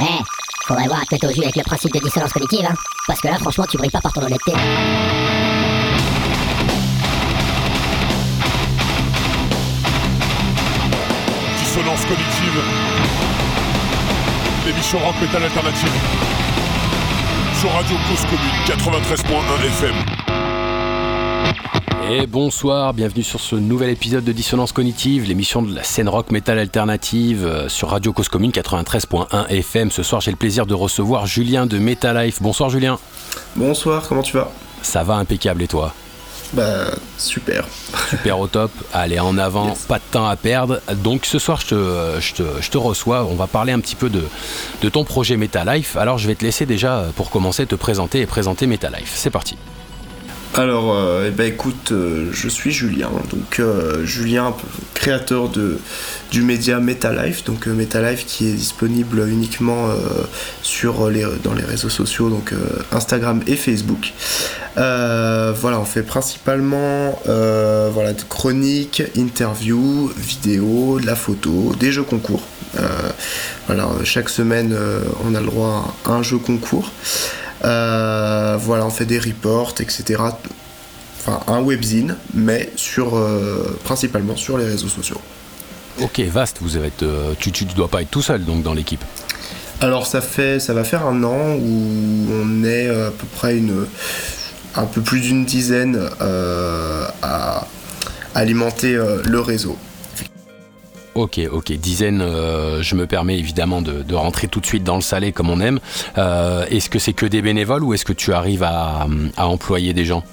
Eh, faudrait voir à te au jus avec le principe de dissonance cognitive, hein. Parce que là, franchement, tu brilles pas par ton honnêteté. Dissonance cognitive. L'émission rock metal alternative. Sur Radio Cause Commune 93.1 FM. Et bonsoir, bienvenue sur ce nouvel épisode de Dissonance Cognitive, l'émission de la scène rock metal alternative euh, sur Radio Cause Commune 93.1 FM. Ce soir, j'ai le plaisir de recevoir Julien de Metalife. Bonsoir Julien. Bonsoir, comment tu vas? Ça va impeccable et toi? Bah super. Super au top. Allez, en avant, Yes. pas de temps à perdre. Donc ce soir, je te, je te, je te reçois. On va parler un petit peu de, de ton projet Metalife. Alors je vais te laisser déjà, euh, pour commencer, te présenter et présenter Metalife. C'est parti. Alors, euh, eh ben, écoute, euh, je suis Julien, donc euh, Julien, créateur de, du média Metalife, donc euh, Metalife qui est disponible uniquement sur les, dans les réseaux sociaux, donc Instagram et Facebook. Voilà, on fait principalement voilà, de chroniques, interviews, vidéos, de la photo, des jeux concours. Voilà, chaque semaine, on a le droit à un jeu concours. Euh, voilà, on fait des reports, etc. Enfin, un webzine, mais sur, euh, principalement sur les réseaux sociaux. Ok, vaste, vous êtes, euh, tu, tu dois pas être tout seul donc dans l'équipe. Alors, ça, fait, ça va faire un an où on est à peu près une, un peu plus d'une dizaine euh, à alimenter euh, le réseau. Ok, ok, dizaine, euh, je me permets évidemment de, rentrer tout de suite dans le salé comme on aime. Euh, est-ce que c'est que des bénévoles ou est-ce que tu arrives à, employer des gens?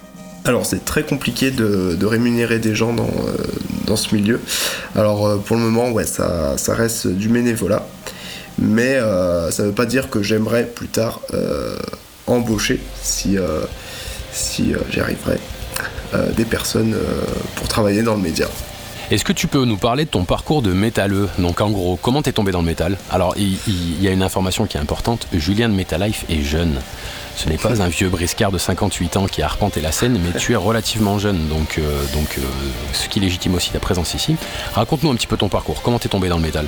Alors c'est très compliqué de, rémunérer des gens dans, euh, dans ce milieu. Alors pour le moment, ouais, ça, ça reste du bénévolat. Mais ça ne veut pas dire que j'aimerais plus tard embaucher, si, si j'y arriverai, euh, des personnes pour travailler dans le média. Est-ce que tu peux nous parler de ton parcours de métalleux Donc en gros, comment t'es tombé dans le métal Alors il, y a une information qui est importante, Julien de Metalife est jeune. Ce n'est pas un vieux briscard de 58 ans qui a arpenté la scène, mais tu es relativement jeune, donc, euh, euh, ce qui légitime aussi ta présence ici. Raconte-nous un petit peu ton parcours, comment t'es tombé dans le métal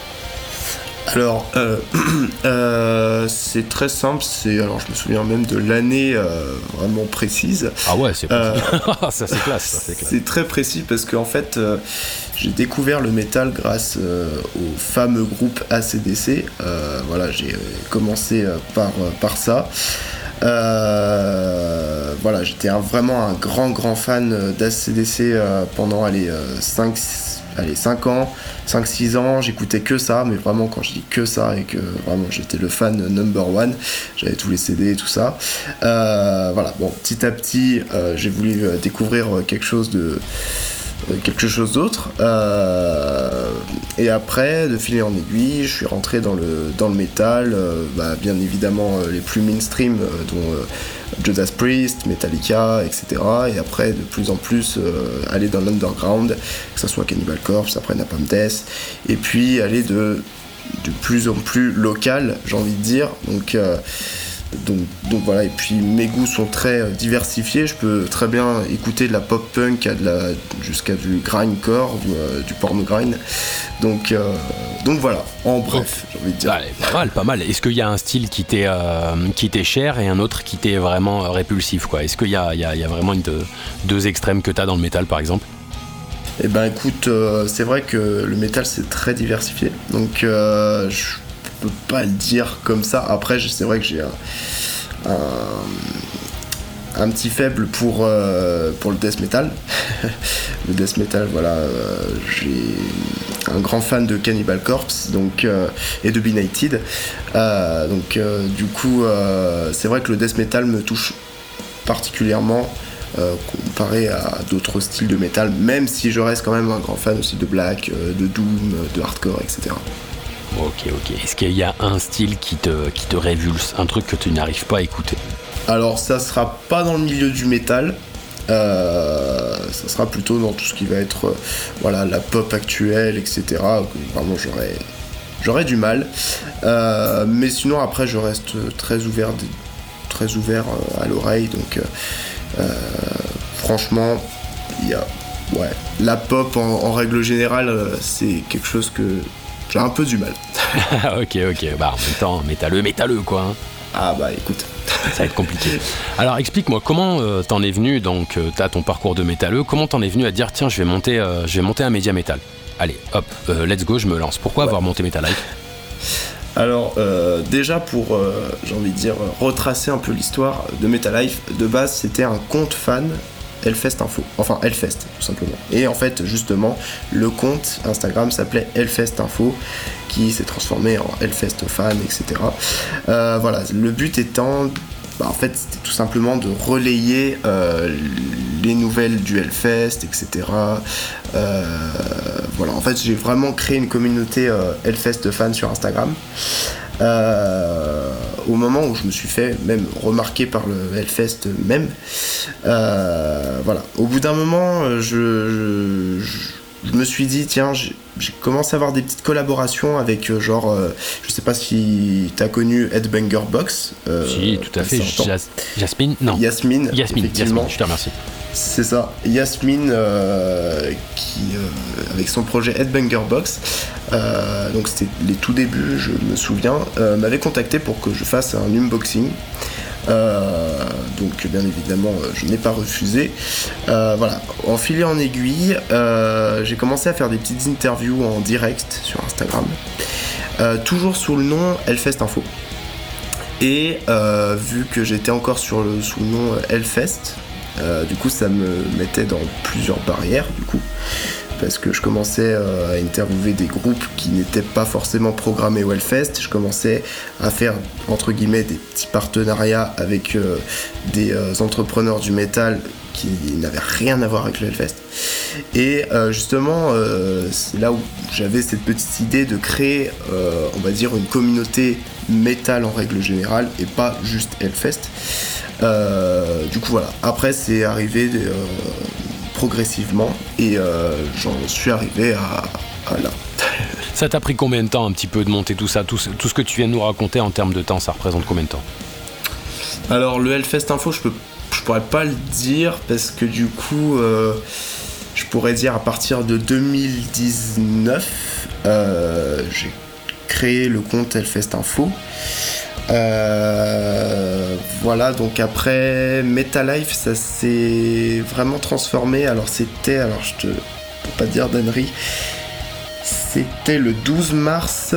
Alors, euh, euh, c'est très simple. C'est alors, je me souviens même de l'année euh, vraiment précise. Ah ouais, c'est pas ça c'est classe, très précis parce qu'en fait, euh, j'ai découvert le métal grâce au fameux groupe ACDC. Voilà, j'ai commencé par, par ça. Euh, voilà, j'étais vraiment un grand, grand fan d'ACDC pendant allez, 5, allez, 5 ans, 5-6 ans. J'écoutais que ça, mais vraiment, quand je dis que ça et que vraiment j'étais le fan number one, j'avais tous les CD et tout ça. Euh, voilà, bon, petit à petit, euh, j'ai voulu euh, découvrir euh, quelque chose de quelque chose d'autre. Euh, et après, de fil en aiguille, je suis rentré dans le, dans le métal, euh, bah, bien évidemment euh, les plus mainstream, euh, dont euh, Judas Priest, Metallica, etc. Et après, de plus en plus, euh, aller dans l'underground, que ce soit Cannibal Corpse, après Napalm Death, et puis aller de, de plus en plus local, j'ai envie de dire. Donc, euh, donc, donc voilà, et puis mes goûts sont très diversifiés. Je peux très bien écouter de la pop punk à de la, jusqu'à du grindcore, du, euh, du porno grind. Donc, euh, donc voilà, en bref, j'ai envie de dire. Allez, pas mal, pas mal. Est-ce qu'il y a un style qui t'est euh, qui t'est cher et un autre qui t'est vraiment euh, répulsif quoi? Est-ce qu'il y a, il y, a, il y a vraiment une, deux, deux extrêmes que t'as dans le métal par exemple? Eh ben écoute, c'est vrai que le métal c'est très diversifié, donc euh, je pas le dire comme ça. Après, c'est vrai que j'ai un, un, petit faible pour, euh, pour le death metal. le death metal, voilà, euh, j'ai un grand fan de Cannibal Corpse donc, euh, et de Benighted. Donc du coup, c'est vrai que le death metal me touche particulièrement comparé à d'autres styles de métal, même si je reste quand même un grand fan aussi de black, de doom, de hardcore, etc. Ok, ok. Est-ce qu'il y a un style qui te, qui te révulse Un truc que tu n'arrives pas à écouter? Alors ça sera pas dans le milieu du métal, euh, ça sera plutôt dans tout ce qui va être euh, voilà, la pop actuelle, etc. Vraiment j'aurais j'aurais du mal. Euh, mais sinon après je reste très ouvert, très ouvert à l'oreille, donc franchement il y a ouais la pop en, règle générale c'est quelque chose que j'ai un peu du mal. ok, ok. Bah en même temps, métalleux, métalleux quoi. hein. Ah bah écoute. Ça va être compliqué. Alors explique-moi comment euh, t'en es venu, donc euh, t'as ton parcours de métalleux, comment t'en es venu à dire tiens je vais monter, euh, je vais monter un média métal Allez, hop, let's go, je me lance. Pourquoi avoir monté Metal Alors euh, déjà pour, euh, j'ai envie de dire, retracer un peu l'histoire de Metalife, de base c'était un compte fan Hellfest Info, enfin Hellfest tout simplement. Et en fait justement le compte Instagram s'appelait Hellfest Info qui s'est transformé en Hellfest Fan, etc. Euh, voilà, le but étant bah, en fait, c'était tout simplement de relayer euh, les nouvelles du Hellfest, etc. Euh, voilà, en fait, j'ai vraiment créé une communauté euh, Hellfest de fans sur Instagram. Euh, au moment où je me suis fait même remarquer par le Hellfest même. Euh, voilà, au bout d'un moment, euh, je, je, je me suis dit, tiens, j'ai commencé à avoir des petites collaborations avec genre, euh, je sais pas si t'as connu Headbanger Box. Si, tout à fait. Jas- Jasmine Non. Yasmine, Yasmine. Yasmine, je te remercie. C'est ça, Yasmine euh, qui, euh, avec son projet Headbanger Box, euh, donc c'était les tout débuts, je me souviens, m'avait contacté pour que je fasse un unboxing. Donc bien évidemment je n'ai pas refusé. Voilà, en fil et en aiguille, j'ai commencé à faire des petites interviews en direct sur Instagram, toujours sous le nom Hellfest Info. Et vu que j'étais encore sur le, sous le nom Hellfest, euh, du coup ça me mettait dans plusieurs barrières du coup parce que je commençais euh, à interviewer des groupes qui n'étaient pas forcément programmés au Hellfest. Je commençais à faire entre guillemets des petits partenariats avec euh, des entrepreneurs du métal qui n'avaient rien à voir avec le Hellfest. Et justement, c'est là où j'avais cette petite idée de créer, on va dire, une communauté métal en règle générale et pas juste Hellfest. Euh, du coup, voilà. Après, c'est arrivé euh, progressivement et euh, j'en suis arrivé à, à là. Ça t'a pris combien de temps un petit peu de monter tout ça tout, ce- tout ce que tu viens de nous raconter en termes de temps, ça représente combien de temps? Alors le Hellfest Info, je peux, je pourrais pas le dire parce que du coup, euh, je pourrais dire à partir de 2019, euh, j'ai créé le compte Hellfest Info. Euh, voilà, donc après Metalife, ça s'est vraiment transformé. Alors c'était, alors je te, pour pas dire d'annerie, c'était le 12 mars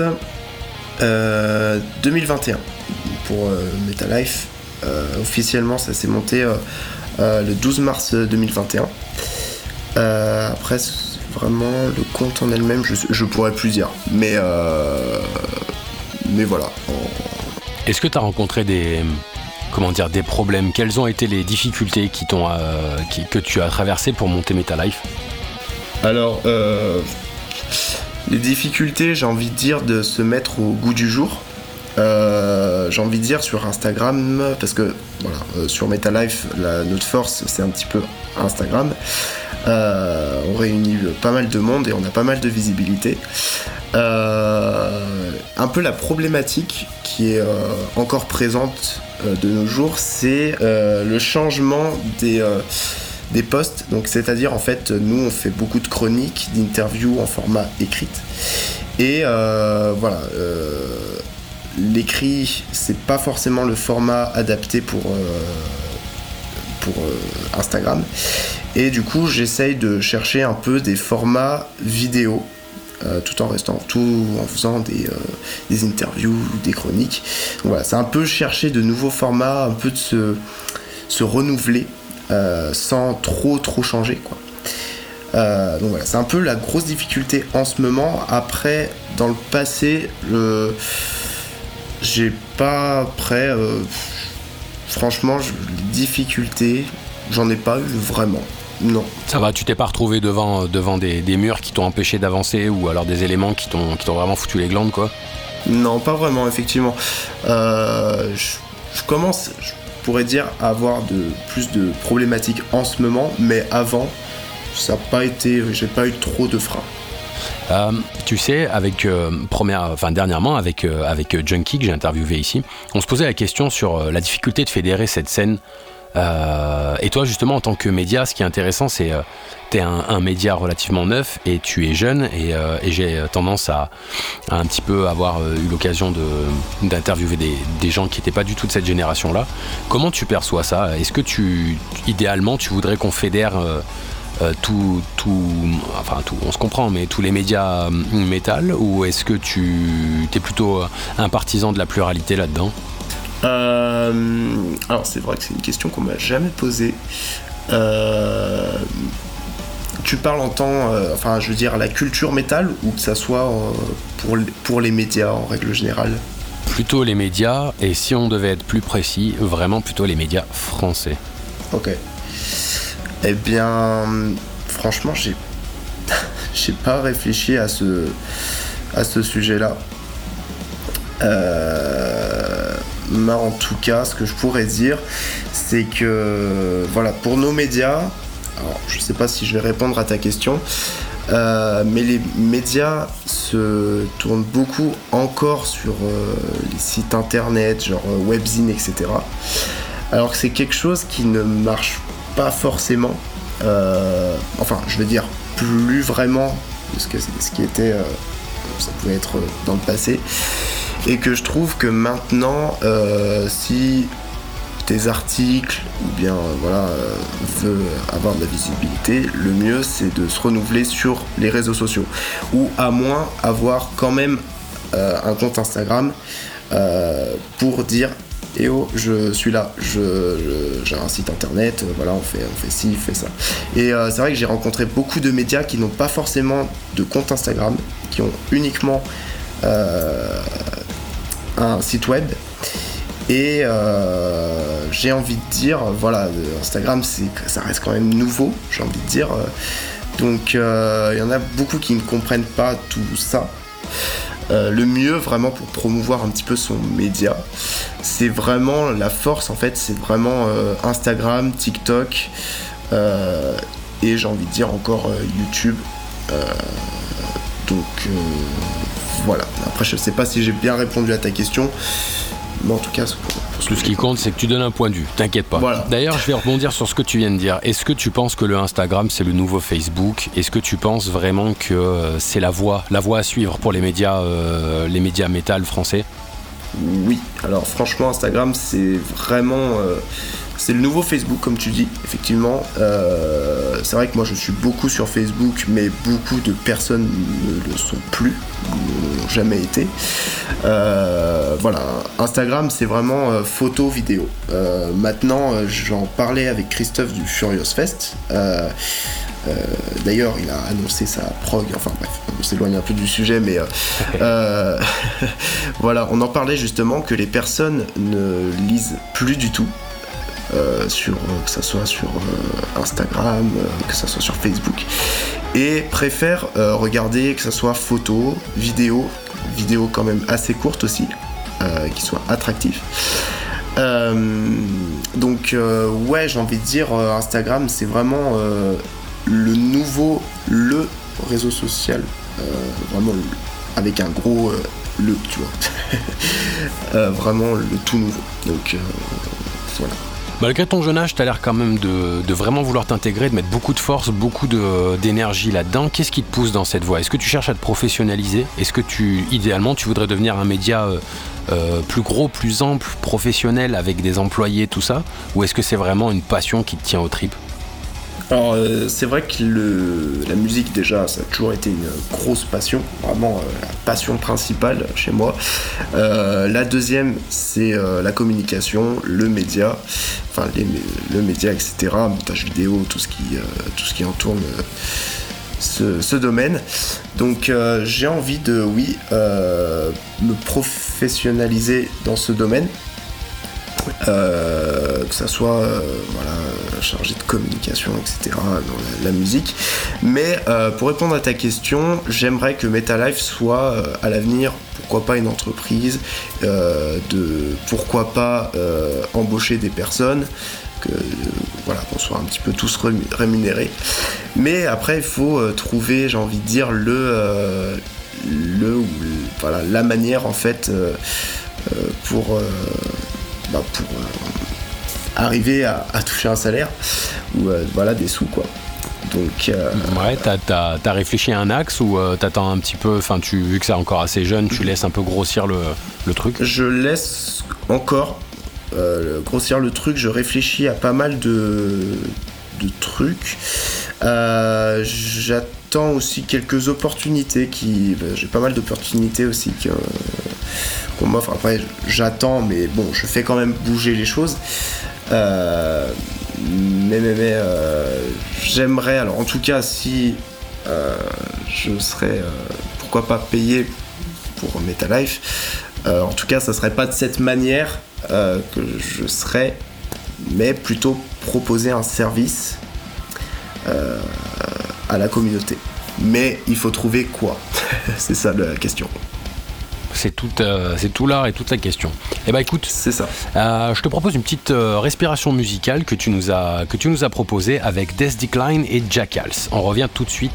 euh, 2021 pour euh, Metalife. Euh, officiellement, ça s'est monté euh, euh, le 12 mars 2021. Euh, après, vraiment le compte en elle-même, je, pourrais plus dire. Mais, euh, mais voilà. Est-ce que tu as rencontré des comment des problèmes? Quelles ont été les difficultés euh, que tu as traversées pour monter Metal Life Alors, euh, les difficultés, j'ai envie de dire, de se mettre au goût du jour. Euh, j'ai envie de dire sur Instagram, parce que voilà, euh, sur MetaLife, la, notre force, c'est un petit peu Instagram. Euh, on réunit pas mal de monde et on a pas mal de visibilité. Un peu la problématique qui est encore présente de nos jours, c'est le changement des, des posts. Donc, c'est-à-dire, en fait, nous, on fait beaucoup de chroniques, d'interviews en format écrite. Et voilà, l'écrit, c'est pas forcément le format adapté pour, euh, euh, Instagram. Et du coup, j'essaye de chercher un peu des formats vidéo. euh, tout en restant, tout en faisant des, interviews, des chroniques. Donc voilà, c'est un peu chercher de nouveaux formats, un peu de se, renouveler sans trop trop changer quoi. Donc voilà, c'est un peu la grosse difficulté en ce moment. Après, dans le passé, le... j'ai pas après. euh, franchement, je- les difficultés, j'en ai pas eu vraiment. Non. Ça va, tu t'es pas retrouvé devant, devant des, des murs qui t'ont empêché d'avancer ou alors des éléments qui t'ont qui t'ont vraiment foutu les glandes quoi? Non, pas vraiment, effectivement. Euh, je, je commence, je pourrais dire, à avoir de, plus de problématiques en ce moment, mais avant, ça n'a pas été. J'ai pas eu trop de freins. Euh, tu sais, avec euh, première, enfin dernièrement avec euh, Junkie que j'ai interviewé ici, on se posait la question sur la difficulté de fédérer cette scène et toi, justement, en tant que média, ce qui est intéressant, c'est tu es un, média relativement neuf et tu es jeune. Et, j'ai tendance à, un petit peu avoir eu l'occasion d'interviewer des, des, gens qui n'étaient pas du tout de cette génération-là. Comment tu perçois ça? Est-ce que tu, idéalement, tu voudrais qu'on fédère tout, tout, enfin tout, on se comprend, mais tous les médias métal ou est-ce que tu es plutôt un partisan de la pluralité là-dedans? Euh, alors c'est vrai que c'est une question qu'on m'a jamais posée. Euh, tu parles en temps, euh, enfin je veux dire la culture métal ou que ça soit pour, pour les médias en règle générale? Plutôt les médias et si on devait être plus précis, vraiment plutôt les médias français. Ok. Eh bien, franchement, j'ai j'ai pas réfléchi à ce à ce sujet-là. Euh, mais en tout cas, ce que je pourrais dire, c'est que voilà, pour nos médias, alors, je sais pas si je vais répondre à ta question, euh, mais les médias se tournent beaucoup encore sur euh, les sites internet, genre webzine, etc. Alors que c'est quelque chose qui ne marche pas forcément. enfin, je veux dire, plus vraiment de ce, ce qui était. ça pouvait être dans le passé et que je trouve que maintenant, euh, si tes articles ou bien euh, voilà euh, veut avoir de la visibilité, le mieux c'est de se renouveler sur les réseaux sociaux ou à moins avoir quand même un compte Instagram pour dire et oh, je suis là, j'ai un site internet, voilà, on fait, on fait ci, on fait ça. Et c'est vrai que j'ai rencontré beaucoup de médias qui n'ont pas forcément de compte Instagram, qui ont uniquement un site web. Et euh, j'ai envie de dire, voilà, Instagram, ça reste quand même nouveau, j'ai envie de dire. Donc euh, il y en a beaucoup qui ne comprennent pas tout ça. Euh, le mieux vraiment pour promouvoir un petit peu son média, c'est vraiment la force en fait, c'est vraiment Instagram, TikTok et j'ai envie de dire encore YouTube. donc voilà. Après, je sais pas si j'ai bien répondu à ta question. Mais en tout cas, tout ce qui compte, c'est que tu donnes un point de vue. T'inquiète pas. D'ailleurs, je vais rebondir sur ce que tu viens de dire. Est-ce que tu penses que le Instagram, c'est le nouveau Facebook? Est-ce que tu penses vraiment que euh, c'est la voie, la voie à suivre pour les médias, euh, les médias métal français? Oui. Alors, franchement, Instagram, c'est vraiment. Euh, c'est le nouveau Facebook, comme tu dis, effectivement. Euh, c'est vrai que moi, je suis beaucoup sur Facebook, mais beaucoup de personnes ne le sont plus, n'ont jamais été. Euh, voilà, Instagram, c'est vraiment euh, photo, vidéo. maintenant, j'en parlais avec Christophe du Furious Fest. D'ailleurs, il a annoncé sa prog, enfin bref, on s'éloigne un peu du sujet, mais voilà, on en parlait justement que les personnes ne lisent plus du tout euh, sur, euh, que ce soit sur euh, Instagram, que ce soit sur Facebook, et préfère regarder que ce soit photo, vidéo, vidéo quand même assez courte aussi, qui soit attractif. donc ouais, j'ai envie de dire Instagram, c'est vraiment le nouveau, le réseau social, vraiment avec un gros le, tu vois, vraiment le tout nouveau. Donc voilà. Malgré ton jeune âge, tu as l'air quand même de, vraiment vouloir t'intégrer, de mettre beaucoup de force, beaucoup d'énergie là-dedans. Qu'est-ce qui te pousse dans cette voie? Est-ce que tu cherches à te professionnaliser? Est-ce que tu, idéalement, tu voudrais devenir un média euh, euh, plus gros, plus ample, professionnel, avec des employés, tout ça? Ou est-ce que c'est vraiment une passion qui te tient aux tripes? Alors euh, c'est vrai que la musique déjà ça a toujours été une grosse passion, vraiment euh, la passion principale chez moi. Euh, la deuxième c'est la communication, le média, enfin le média etc, montage vidéo, tout ce qui, tout ce qui entoure ce, ce, domaine. Donc j'ai envie de oui me professionnaliser dans ce domaine. Que ça soit voilà, chargé de communication, etc. dans la, musique. Mais euh, pour répondre à ta question, j'aimerais que Metalife soit euh, à l'avenir, pourquoi pas une entreprise, euh, de pourquoi pas embaucher des personnes. Que, voilà, qu'on soit un petit peu tous rémunérés. Mais après, il faut trouver, j'ai envie de dire, le, le, voilà, la manière en fait pour, bah, pour arriver à, toucher un salaire ou voilà des sous quoi. Donc, Ouais, t'as as, réfléchi à un axe ou t'attends un petit peu, enfin, tu vu que c'est encore assez jeune, tu laisses un peu grossir le, le truc? Je laisse encore grossir le truc, je réfléchis à pas mal de, de trucs. J'attends aussi quelques opportunités qui. Ben, j'ai pas mal d'opportunités aussi qu'on m'offre. Après, j'attends, mais bon, je fais quand même bouger les choses. Euh, mais mais, mais euh, j'aimerais, alors en tout cas, si euh, je serais, pourquoi pas payé pour MetaLife, en tout cas, ça serait pas de cette manière que je serais, mais plutôt proposer un service à la communauté. Mais il faut trouver quoi? C'est ça la question. C'est tout, euh, c'est tout l'art et toute la question. Eh ben écoute, c'est ça. Euh, je te propose une petite euh, respiration musicale que tu nous as que tu nous as proposé avec Death Decline et Jackals. On revient tout de suite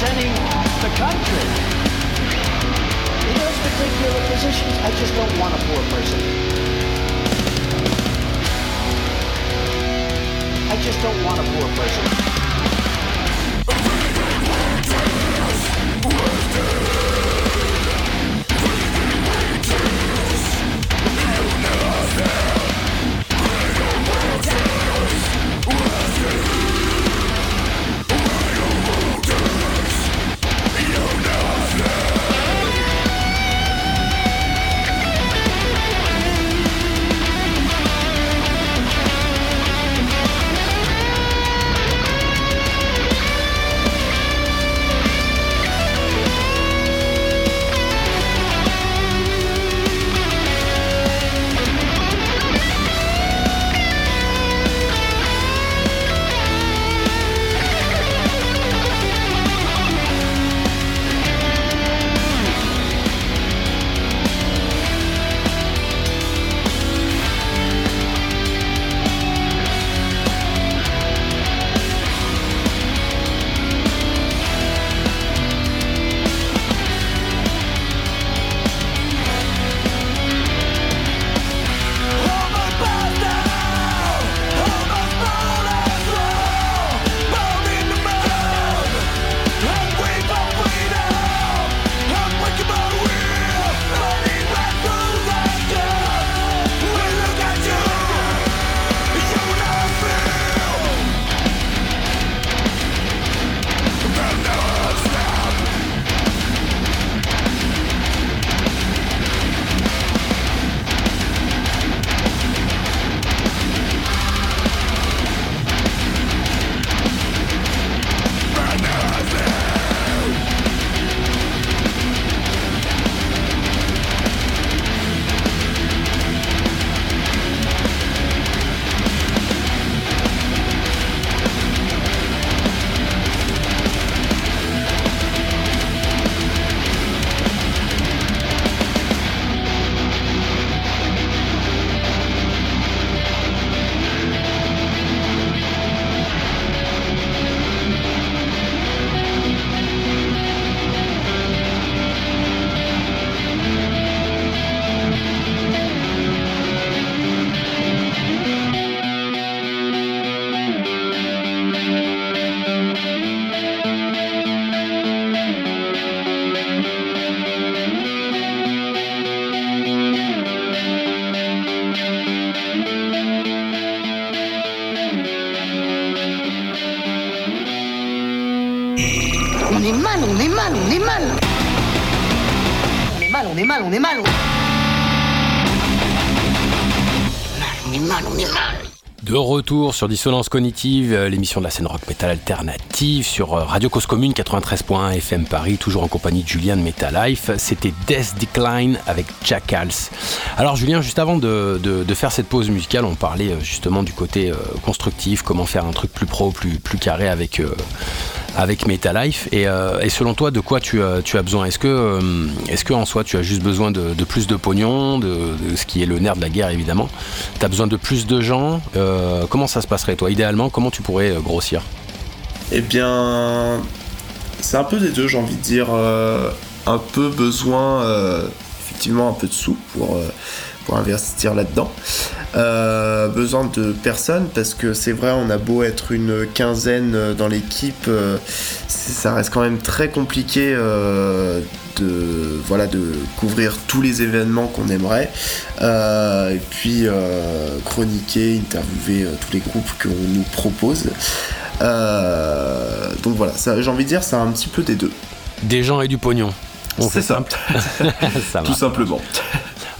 representing the country. In those particular positions, I just don't want a poor person. I just don't want a poor person. Sur Dissonance Cognitive, euh, l'émission de la scène rock metal alternative sur euh, Radio Cause Commune 93.1 FM Paris, toujours en compagnie de Julien de Metal Life. C'était Death Decline avec Jackals. Alors Julien, juste avant de, faire cette pause musicale, on parlait euh, justement du côté constructif, comment faire un truc plus pro, plus, carré avec, avec Metal Life. Et, euh, et selon toi, de quoi tu as, tu as besoin? Est-ce que, euh, est-ce que en soi, tu as juste besoin de, plus de pognon, de, ce qui est le nerf de la guerre évidemment? Tu as besoin de plus de gens? Euh, Comment ça se passerait toi? Idéalement, comment tu pourrais euh, grossir? Eh bien, c'est un peu des deux, j'ai envie de dire. euh, un peu besoin, euh, effectivement, un peu de sous pour, euh, pour investir là-dedans. Euh, besoin de personnes parce que c'est vrai, on a beau être une quinzaine dans l'équipe, euh, ça reste quand même très compliqué euh, de, voilà, de couvrir tous les événements qu'on aimerait. Euh, et puis euh, chroniquer, interviewer euh, tous les groupes qu'on nous propose. Euh, donc voilà, j'ai envie de dire, c'est un petit peu des deux. Des gens et du pognon. On C'est fait ça. simple. ça Tout simplement.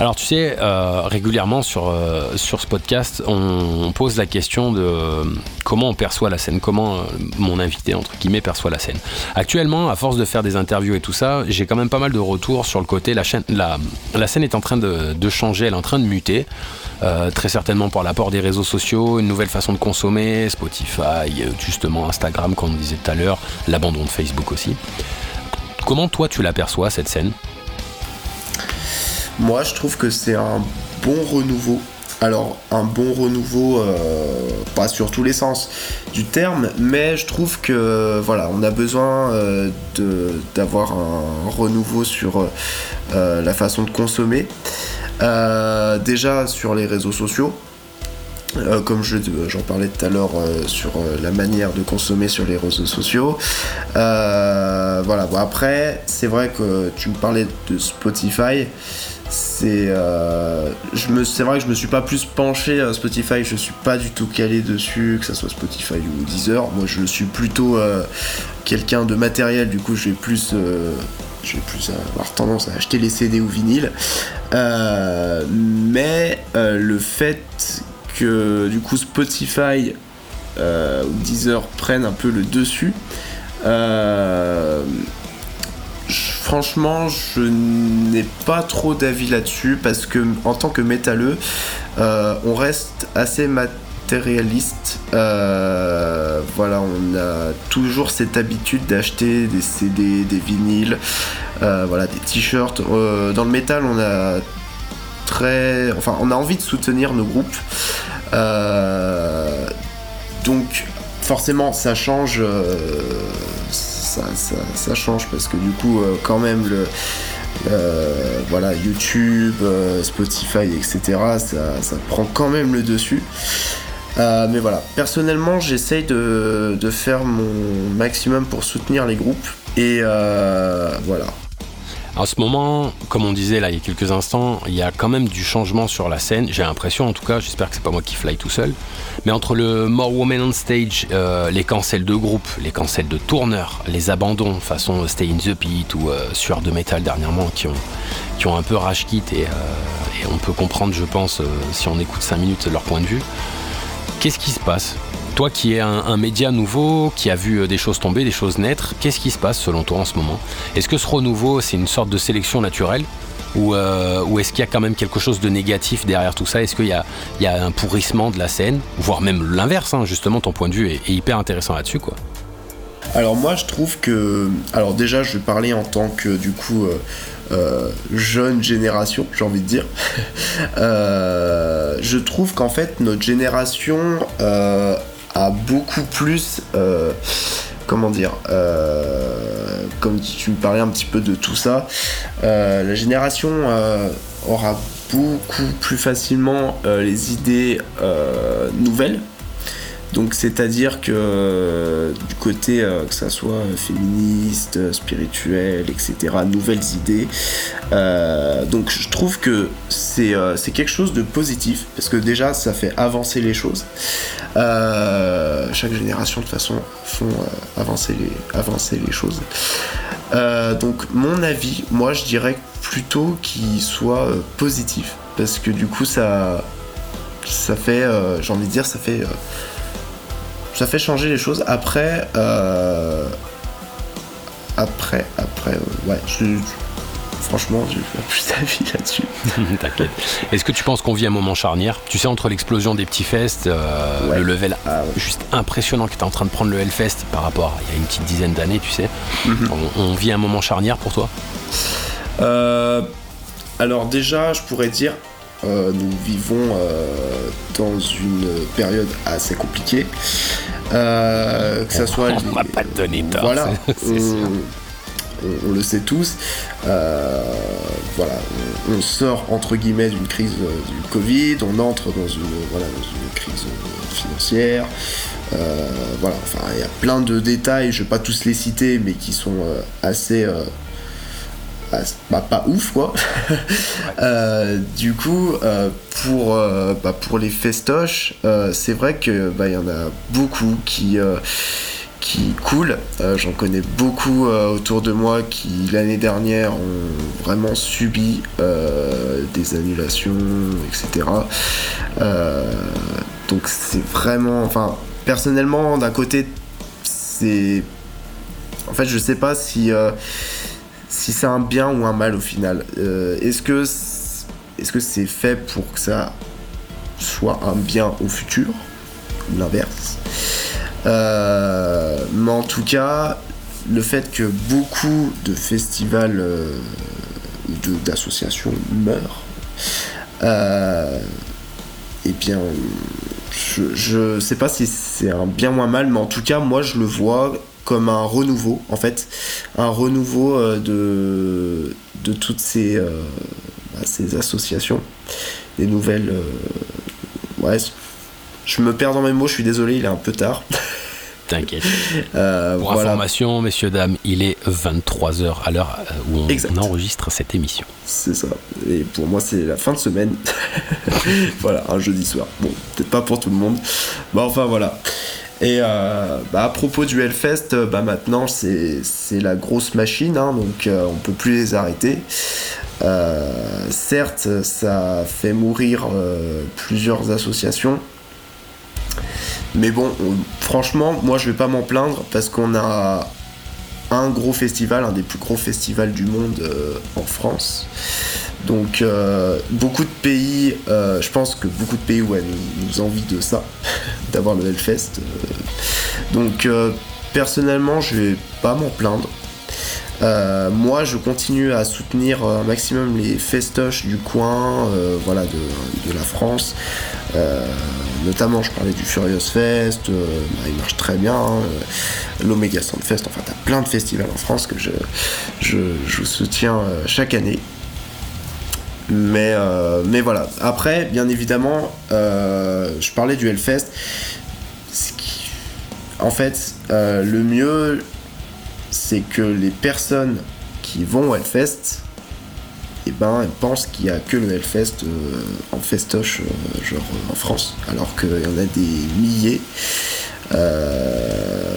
Alors tu sais, euh, régulièrement sur, euh, sur ce podcast, on, pose la question de euh, comment on perçoit la scène, comment mon invité, entre guillemets, perçoit la scène. Actuellement, à force de faire des interviews et tout ça, j'ai quand même pas mal de retours sur le côté, la, scène est en train de, changer, elle est en train de muter, très certainement par l'apport des réseaux sociaux, une nouvelle façon de consommer, Spotify, justement Instagram, comme on disait tout à l'heure, l'abandon de Facebook aussi. Comment toi tu l'aperçois cette scène? Moi, je trouve que c'est un bon renouveau. Alors, un bon renouveau, euh, pas sur tous les sens du terme, mais je trouve que voilà, on a besoin euh, d'avoir un renouveau sur euh, la façon de consommer. Déjà sur les réseaux sociaux, comme je- j'en parlais tout à l'heure sur la manière de consommer sur les réseaux sociaux. Voilà, bon, après, c'est vrai que tu me parlais de Spotify. C'est euh, c'est vrai que je me suis pas plus penché à Spotify, je suis pas du tout calé dessus, que ça soit Spotify ou Deezer. Moi, je suis plutôt euh, quelqu'un de matériel, du coup, je vais plus. euh, plus avoir tendance à acheter les CD ou vinyles. Euh, mais le fait que du coup Spotify ou Deezer prennent un peu le dessus, franchement, je n'ai pas trop d'avis là-dessus parce que en tant que métalleux, euh, on reste assez matérialiste. Euh, voilà, on a toujours cette habitude d'acheter des CD, des vinyles, euh, voilà, des t-shirts. Dans le métal, on a très, enfin, on a envie de soutenir nos groupes. Donc, forcément, ça change. Ça, change parce que du coup, euh, quand même, le, euh, voilà, YouTube, euh, Spotify, etc., ça, ça prend quand même le dessus. Mais voilà, personnellement, j'essaye de, faire mon maximum pour soutenir les groupes. Et voilà. En ce moment, comme on disait là il y a quelques instants, il y a quand même du changement sur la scène. J'ai l'impression, en tout cas, j'espère que c'est pas moi qui fly tout seul. Mais entre le More Women on Stage, euh, les cancels de groupe, les cancels de tourneurs, les abandons façon Stay in the Pit ou euh, Sueur de Métal dernièrement qui ont, qui ont un peu rage kit et, euh, et on peut comprendre, je pense, euh, si on écoute 5 minutes leur point de vue. Qu'est-ce qui se passe? Toi qui es un, média nouveau, qui a vu euh, des choses tomber, des choses naître, qu'est-ce qui se passe selon toi en ce moment? Est-ce que ce renouveau, c'est une sorte de sélection naturelle? Ou, euh, ou est-ce qu'il y a quand même quelque chose de négatif derrière tout ça? Est-ce qu'il y a, un pourrissement de la scène? Voire même l'inverse, hein, justement, ton point de vue est, hyper intéressant là-dessus. quoi. Alors moi je trouve que... Alors déjà je vais parler en tant que du coup euh, jeune génération, j'ai envie de dire. Je trouve qu'en fait notre génération beaucoup plus... euh, comment dire euh, Comme tu me parlais un petit peu de tout ça, euh, la génération aura beaucoup plus facilement les idées nouvelles Donc c'est-à-dire que euh, du côté euh, que ça soit féministe, euh, spirituel, etc., nouvelles idées. donc je trouve que c'est quelque chose de positif parce que déjà ça fait avancer les choses. Chaque génération de toute façon font avancer les avancer les choses. Donc mon avis, moi je dirais plutôt qu'il soit positif parce que du coup ça ça fait j'ai envie de dire ça fait ça fait changer les choses après euh, après après ouais je, franchement j'ai pas plus d'avis là-dessus T'inquiète. Est-ce que tu penses qu'on vit un moment charnière? Tu sais, entre l'explosion des petits fests, euh, Ouais. le level Ah ouais. juste impressionnant qui est en train de prendre le Hellfest par rapport à il y a une petite dizaine d'années, tu sais. Mhm. on, on vit un moment charnière pour toi? Euh, alors déjà, je pourrais dire, euh, nous vivons euh, dans une période assez compliquée. Euh, que ça soit... On va pas te donner tort, Voilà, on, sûr. on- on le sait tous. Voilà, on, on sort entre guillemets d'une crise du Covid, on entre dans une, voilà, dans une crise financière. Voilà, enfin, il y a plein de détails, je vais pas tous les citer, mais qui sont assez... bah, pas ouf quoi. Euh, du coup, euh, pour, euh, bah, pour les festoches, c'est vrai que bah, il y en a beaucoup qui, qui coulent. J'en connais beaucoup autour de moi qui l'année dernière ont vraiment subi des annulations, etc. Donc c'est vraiment, enfin personnellement d'un côté c'est, en fait je sais pas si si c'est un bien ou un mal au final. Euh, est-ce que c'est fait pour que ça soit un bien au futur ou l'inverse? Euh, Mais en tout cas, le fait que beaucoup de festivals euh, d'associations meurent, euh, eh bien, je, je sais pas si c'est un bien ou un mal, mais en tout cas, moi, je le vois comme un renouveau, en fait, un renouveau euh, de, de toutes ces, euh, bah, ces associations, des nouvelles. euh, ouais, je me perds dans mes mots, je suis désolé, il est un peu tard. T'inquiète. Euh, Pour voilà, information, messieurs, dames, il est 23h à l'heure où on Exact. enregistre cette émission. c'est ça. Et pour moi, c'est la fin de semaine. voilà, un jeudi soir. Bon, peut-être pas pour tout le monde. Bah, enfin, voilà. Et euh, bah, à propos du Hellfest, euh, bah, maintenant, c'est la grosse machine, hein, donc euh, on peut plus les arrêter. Euh, certes, ça fait mourir plusieurs associations. Mais bon, on- franchement, moi je vais pas m'en plaindre parce qu'on a un gros festival, un des plus gros festivals du monde en France. Donc euh, beaucoup de pays, euh, je pense que beaucoup de pays ouais, nous, nous envient de ça, d'avoir le Hellfest. euh. donc personnellement, je vais pas m'en plaindre. Moi, je continue à soutenir un maximum les festoches du coin, voilà, de, la France. Notamment, je parlais du Furious Fest, bah, il marche très bien. hein, L'Omega Soundfest, enfin, t'as plein de festivals en France que je, je, je soutiens chaque année. Mais, euh, mais voilà. Après, bien évidemment, euh, je parlais du Hellfest. En fait, euh, le mieux, c'est que les personnes qui vont au Hellfest, eh ben, elles pensent qu'il n'y a que le Hellfest en festoche, genre en France, alors qu'il y en a des milliers.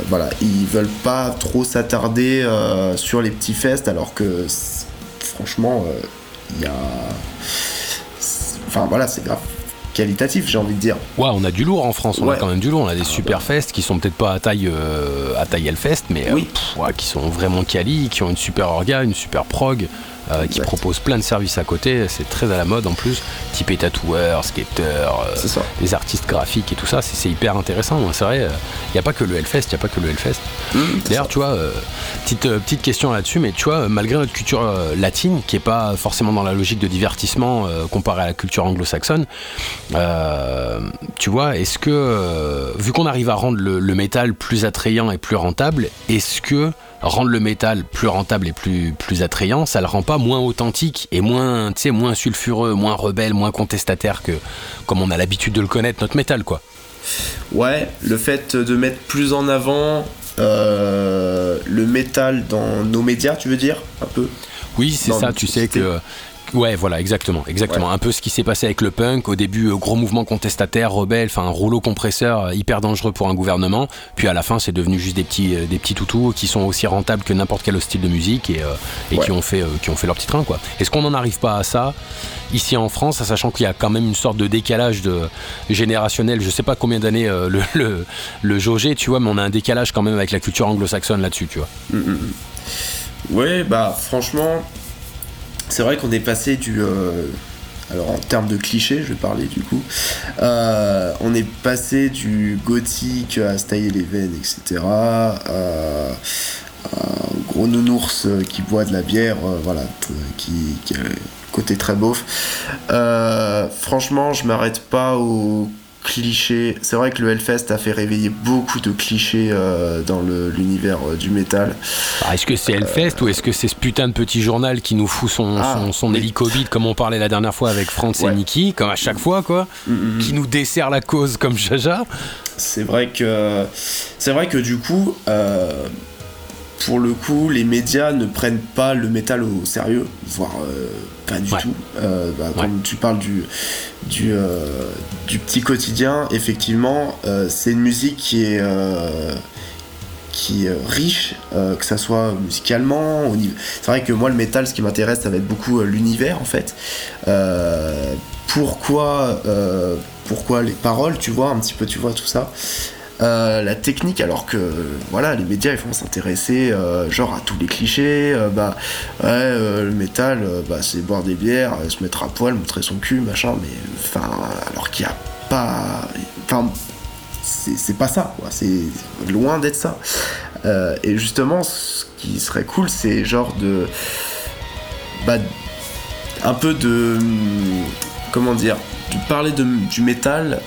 Voilà, ils veulent pas trop s'attarder sur les petits fests, alors que franchement, y a. Enfin voilà, c'est grave qualitatif, j'ai envie de dire. Ouais, on a du lourd en France, on a Ouais. quand même du lourd. On a des Ah, super bah. fests qui sont peut-être pas à taille, euh, à taille Hellfest, mais euh, pff, ouais, qui sont vraiment quali, qui ont une super orga, une super prog, euh, qui Exact. proposent plein de services à côté. C'est très à la mode en plus. Typé tatoueur, skater, euh, les artistes graphiques et tout ça, c'est hyper intéressant. Ouais, C'est vrai, il n'y a pas que le Hellfest, il n'y a pas que le Hellfest. Mmh, D'ailleurs, tu vois, euh, petite, euh, petite question là-dessus, mais tu vois, euh, malgré notre culture euh, latine, qui est pas forcément dans la logique de divertissement euh, comparée à la culture anglo-saxonne, euh, tu vois, est-ce que, euh, vu qu'on arrive à rendre le, le métal plus attrayant et plus rentable, est-ce que rendre le métal plus rentable et plus, plus attrayant, ça le rend pas moins authentique et moins, tu sais, moins sulfureux, moins rebelle, moins contestataire que comme on a l'habitude de le connaître, notre métal, quoi Ouais, le fait de mettre plus en avant euh, le métal dans nos médias, tu veux dire Un peu? Oui, c'est ça, tu sais que. Ouais, voilà, exactement, exactement. Un peu ce qui s'est passé avec le punk. Au début, euh, gros mouvement contestataire, rebelle, enfin un rouleau compresseur euh, hyper dangereux pour un gouvernement. Puis à la fin, c'est devenu juste des petits, euh, des petits toutous qui sont aussi rentables que n'importe quel style de musique et, euh, et Ouais. qui ont fait, euh, qui ont fait leur petit train, quoi. Est-ce qu'on n'en arrive pas à ça ici en France, sachant qu'il y a quand même une sorte de décalage de générationnel? Je sais pas combien d'années euh, le, le, le jauger, tu vois, mais on a un décalage quand même avec la culture anglo-saxonne là-dessus, tu vois. Ouais, bah franchement, c'est vrai qu'on est passé du. euh, alors en termes de clichés, je vais parler du coup. euh, on est passé du gothique à se tailler les veines, etc. à, à gros nounours euh, qui boit de la bière, euh, voilà, qui, qui a un côté très beauf. Euh, franchement, je m'arrête pas aux clichés. C'est vrai que le Hellfest a fait réveiller beaucoup de clichés euh, dans l'univers euh, du métal. Ah, est-ce que c'est Hellfest ou est-ce que c'est ce putain de petit journal qui nous fout son, Ah, son, son oui. hélicobite comme on parlait la dernière fois avec Franz et. Niki, comme à chaque fois quoi, Mm, mm, qui nous dessert la cause comme Jaja C'est vrai que c'est vrai que du coup, euh, pour le coup, les médias ne prennent pas le métal au sérieux, voire euh, pas du Ouais. tout. Euh, bah, Ouais. Comme tu parles du du, euh, du petit quotidien, effectivement, euh, c'est une musique qui est qui est riche, que ça soit musicalement. au niveau- C'est vrai que moi, le métal, ce qui m'intéresse, ça va être beaucoup l'univers en fait. Pourquoi, pourquoi les paroles, tu vois, un petit peu, tu vois, tout ça. Euh, la technique, alors que voilà, les médias ils vont s'intéresser euh, genre à tous les clichés. euh, bah le métal, bah, c'est boire des bières, se mettre à poil, montrer son cul, machin. Mais enfin, alors qu'il n'y a pas, enfin, c'est pas ça. C'est loin d'être ça. Et justement, ce qui serait cool, c'est genre de, bah, un peu de, comment dire, de parler de, du métal.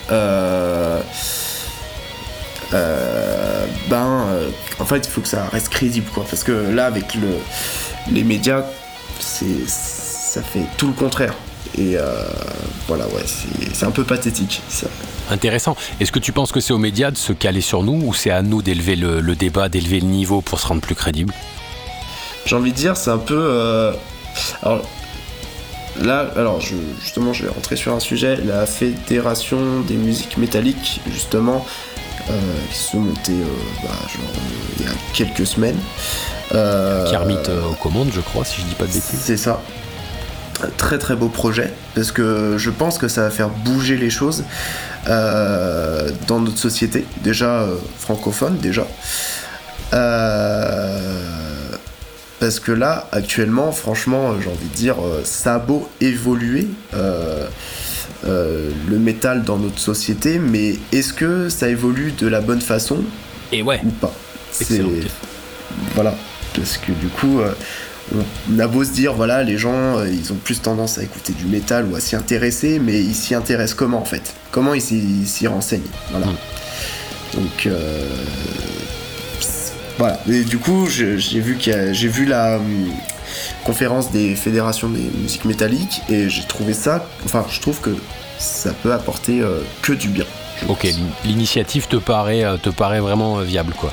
Euh, ben, euh, en fait, il faut que ça reste crédible, quoi. Parce que là, avec le, les médias, c'est, ça fait tout le contraire. Et euh, voilà, ouais, c'est, un peu pathétique. Ça. Intéressant. Est-ce que tu penses que c'est aux médias de se caler sur nous ou c'est à nous d'élever le, le débat, d'élever le niveau pour se rendre plus crédible? J'ai envie de dire, c'est un peu. alors, là, alors, je, justement, je vais rentrer sur un sujet. La Fédération des musiques métalliques, justement, qui se montait euh, bah, genre, euh, il y a quelques semaines. Euh, Kermit euh, aux commandes, je crois, si je dis pas de bêtises. C'est ça. Un Très très beau projet parce que je pense que ça va faire bouger les choses euh, dans notre société, déjà euh, francophone déjà. Euh, parce que là, actuellement, franchement, euh, j'ai envie de dire, euh, ça a beau évoluer euh, le métal dans notre société, mais est-ce que ça évolue de la bonne façon Et ouais, ou pas? Excellent. voilà parce que du coup euh, on a beau se dire voilà les gens euh, ils ont plus tendance à écouter du métal ou à s'y intéresser mais ils s'y intéressent comment en fait? Comment ils s'y, renseignent? Voilà. Mm. donc c'est- voilà. Et du coup j'ai vu qu'il y a- j'ai vu la conférence des fédérations des musiques métalliques et j'ai trouvé ça enfin je trouve que ça peut apporter euh, que du bien Ok, l'initiative te paraît, euh, te paraît vraiment euh, viable, quoi.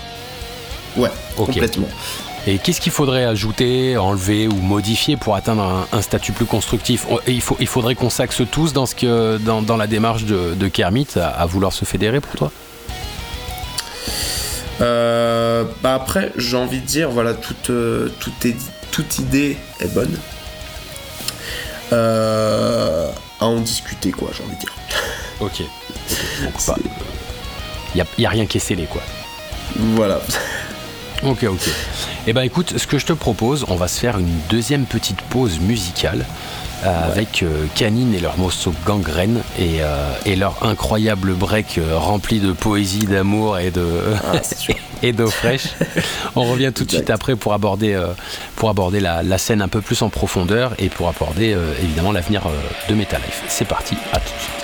ouais complètement. Et qu'est-ce qu'il faudrait ajouter, enlever ou modifier pour atteindre un, un statut plus constructif? On- et il, faut, il faudrait qu'on s'axe tous dans, ce que, dans, dans la démarche de, de Kermit à, à vouloir se fédérer pour toi? Euh, bah après, j'ai envie de dire, voilà, toute, euh, toute, est- toute idée est bonne. Euh, à en discuter, quoi, j'ai envie de dire. Ok. Il n'y a, y a rien qui est scellé, quoi. Voilà. Ok, ok. Eh ben écoute, ce que je te propose, on va se faire une deuxième petite pause musicale euh, avec euh, Canine et leur morceau Gangrène et, euh, et leur incroyable break rempli de poésie, d'amour et de Ah, sûr. Et d'eau fraîche. On revient tout de suite après pour aborder, euh, pour aborder la, la scène un peu plus en profondeur et pour aborder euh, évidemment l'avenir euh, de Metal Life. C'est parti, à tout de suite.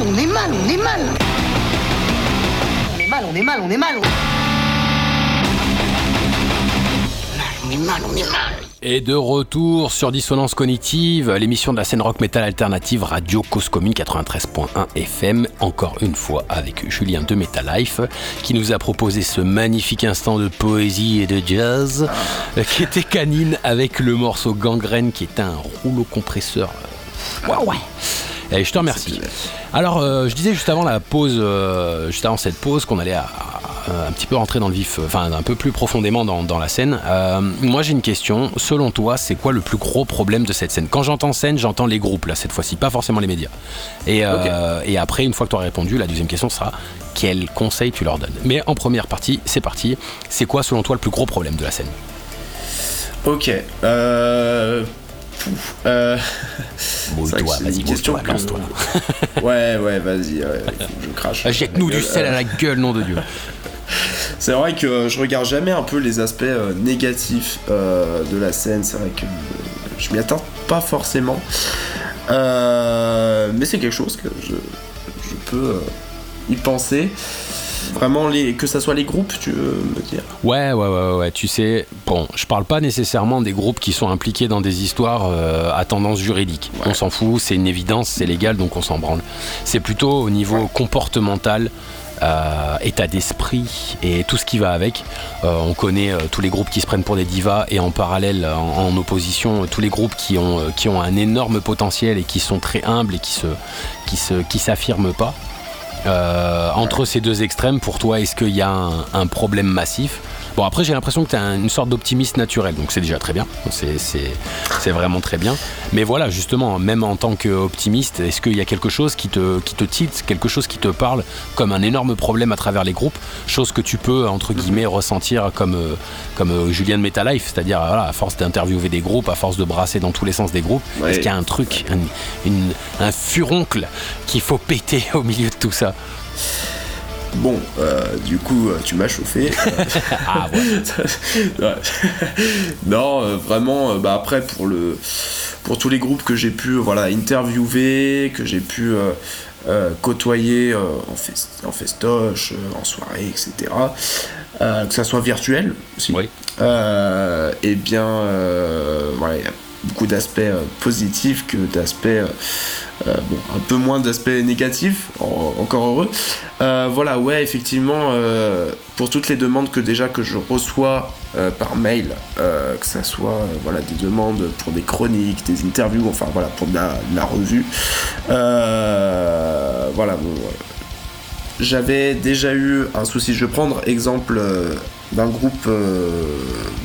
On est mal, on est mal, on est mal. On est mal, on est mal, on est mal. On est mal, on est mal. Et de retour sur Dissonance Cognitive, l'émission de la scène rock metal alternative Radio Cause Commune 93.1 FM, encore une fois avec Julien de Metal Life, qui nous a proposé ce magnifique instant de poésie et de jazz, euh, qui était canine avec le morceau Gangrène, qui est un rouleau compresseur. Ouais, ouais. Et je te remercie. Alors, euh, je disais juste avant la pause, euh, juste avant cette pause, qu'on allait à- à- un petit peu rentrer dans le vif, enfin un peu plus profondément dans, dans la scène. Euh, moi, j'ai une question. Selon toi, c'est quoi le plus gros problème de cette scène? Quand j'entends scène, j'entends les groupes là cette fois-ci, pas forcément les médias. Et, et après, une fois que tu auras répondu, la deuxième question sera quel conseil tu leur donnes? Mais en première partie, c'est parti. C'est quoi, selon toi, le plus gros problème de la scène? Ok. Euh... pouf, euh, Mouille-toi, vas-y, question que- lance-toi. Ouais, ouais, vas-y, ouais, je crache. Euh, Jette-nous du sel à la gueule, nom de Dieu. C'est vrai que je regarde jamais un peu les aspects euh, négatifs euh, de la scène. C'est vrai que euh, je m'y attends pas forcément. Euh, mais c'est quelque chose que je, je peux euh, y penser. Vraiment, les, que ça soit les groupes, tu veux me dire Ouais, ouais, ouais, ouais, tu sais, bon, je parle pas nécessairement des groupes qui sont impliqués dans des histoires euh, à tendance juridique. On s'en fout, c'est une évidence, c'est légal, donc on s'en branle. C'est plutôt au niveau comportemental, euh, état d'esprit et tout ce qui va avec. Euh, on connaît euh, tous les groupes qui se prennent pour des divas et en parallèle, en, en opposition, tous les groupes qui ont, qui ont un énorme potentiel et qui sont très humbles et qui se, qui se, qui s'affirment pas. Euh, entre ces deux extrêmes, pour toi, est-ce qu'il y a un, un problème massif Bon, après, j'ai l'impression que tu as une sorte d'optimiste naturel, donc c'est déjà très bien. C'est- C'est c'est vraiment très bien. Mais voilà, justement, même en tant qu'optimiste, est-ce qu'il y a quelque chose qui te, qui te tilte, quelque chose qui te parle comme un énorme problème à travers les groupes Chose que tu peux, entre guillemets, ressentir comme, euh, comme euh, Julien de Metal Life, c'est-à-dire, voilà, à force d'interviewer des groupes, à force de brasser dans tous les sens des groupes, Ouais. est-ce qu'il y a un truc, un, une- un furoncle qu'il faut péter au milieu de tout ça? Bon, euh, du coup, euh, tu m'as chauffé. Ah, ouais. Non, euh, vraiment, bah après pour le pour tous les groupes que j'ai pu voilà interviewer, que j'ai pu euh, côtoyer en, fest- en festoche, en soirée, etc. que ça soit virtuel aussi. Oui. Et bien, voilà, beaucoup d'aspects euh, positifs que d'aspects euh, euh, bon, un peu moins d'aspects négatifs, en- encore heureux. Voilà, ouais, effectivement, pour toutes les demandes que déjà que je reçois par mail, que ça soit voilà, des demandes pour des chroniques, des interviews, enfin voilà, pour de la, de la revue. Voilà, bon, j'avais déjà eu un souci. Je vais prendre exemple d'un groupe,